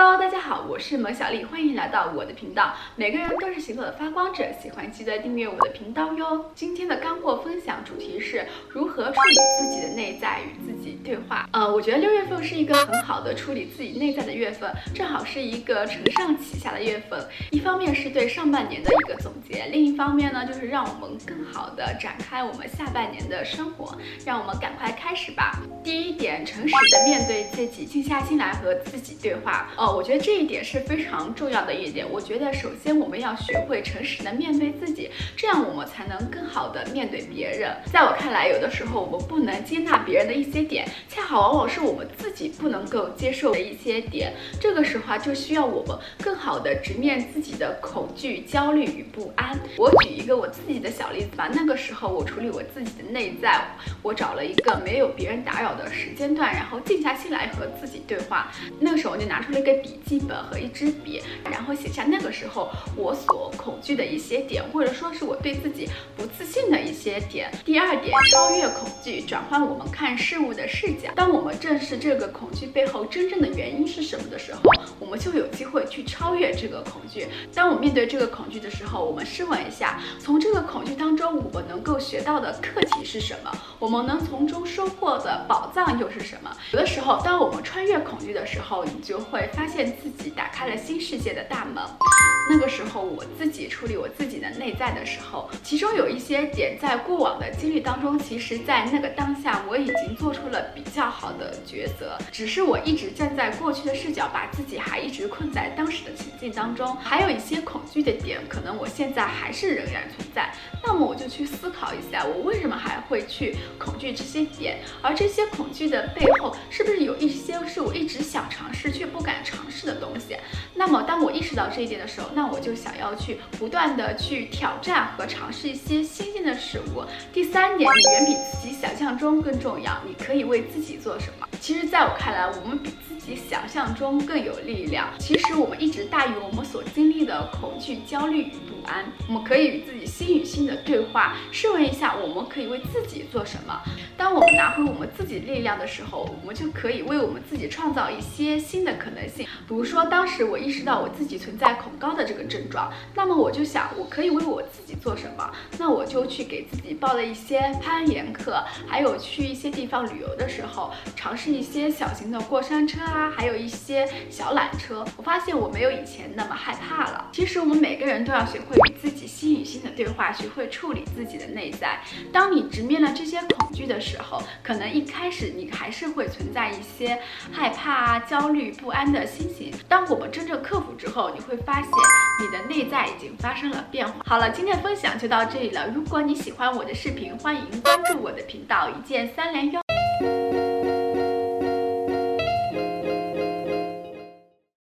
喽大家好，我是萌小丽，欢迎来到我的频道。每个人都是行走的发光者，喜欢记得订阅我的频道哟。今天的干货分享主题是如何处理自己的内在与自己对话。呃，我觉得六月份是一个很好的处理自己内在的月份，正好是一个承上启下的月份。一方面是对上半年的一个总结，另一方面呢，就是让我们更好的展开我们下半年的生活。让我们赶快开始吧。第一点，诚实的面对自己，静下心来和自己对话。哦，我觉得这一点是非常重要的一点。我觉得首先我们要学会诚实的面对自己，这样我们才能更好的面对别人。在我看来，有的时候我们不能接纳别人的一些点，恰好往往是我们自己不能够接受的一些点。这个时候啊，就需要我们更好的直面自己的恐惧、焦虑与不安。我举一个我自己的小例子吧。那个时候我处理我自己的内在，我找了一个没有别人打扰的时间段，然后静下心来和自己对话。那个时候我就拿出了一个。笔记本和一支笔，然后写下那个时候我所恐惧的一些点，或者说是我对自己不自信的一些点。第二点，超越恐惧，转换我们看事物的视角。当我们正视这个恐惧背后真正的原因是什么的时候，我们就有机会去超越这个恐惧。当我面对这个恐惧的时候，我们试问一下，从这个恐惧当中，我们能够学到的课题是什么？我们能从中收获的宝藏又是什么？有的时候，当我们穿越恐惧的时候，你就会。发现自己打开了新世界的大门。那个时候，我自己处理我自己的内在的时候，其中有一些点在过往的经历当中，其实，在那个当下，我已经做出了比较好的抉择。只是我一直站在过去的视角，把自己还一直困在当时的情境当中。还有一些恐惧的点，可能我现在还是仍然存在。那么，我就去思考一下，我为什么还会去恐惧这些点？而这些恐惧的背后，是不是有一些是我一直想尝试却不敢尝？试的东西，那么当我意识到这一点的时候，那我就想要去不断的去挑战和尝试一些新鲜的事物。第三点，你远比自己想象中更重要。你可以为自己做什么？其实，在我看来，我们比自己想象中更有力量。其实，我们一直大于我们所经历的恐惧、焦虑与不安。我们可以与自己心与心的对话，试问一下，我们可以为自己做什么？当我们拿回我们自己力量的时候，我们就可以为我们自己创造一些新的可能性。比如说，当时我意识到我自己存在恐高的这个症状，那么我就想，我可以为我自己做什么？那我就去给自己报了一些攀岩课，还有去一些地方旅游的时候，尝试一些小型的过山车啊，还有一些小缆车。我发现我没有以前那么害怕了。其实我们每个人都要学会与自己心与心的对话，学会处理自己的内在。当你直面了这些恐惧的时候，可能一开始你还是会存在一些害怕啊、焦虑不安的。心情。当我们真正克服之后，你会发现你的内在已经发生了变化。好了，今天的分享就到这里了。如果你喜欢我的视频，欢迎关注我的频道，一键三连哟。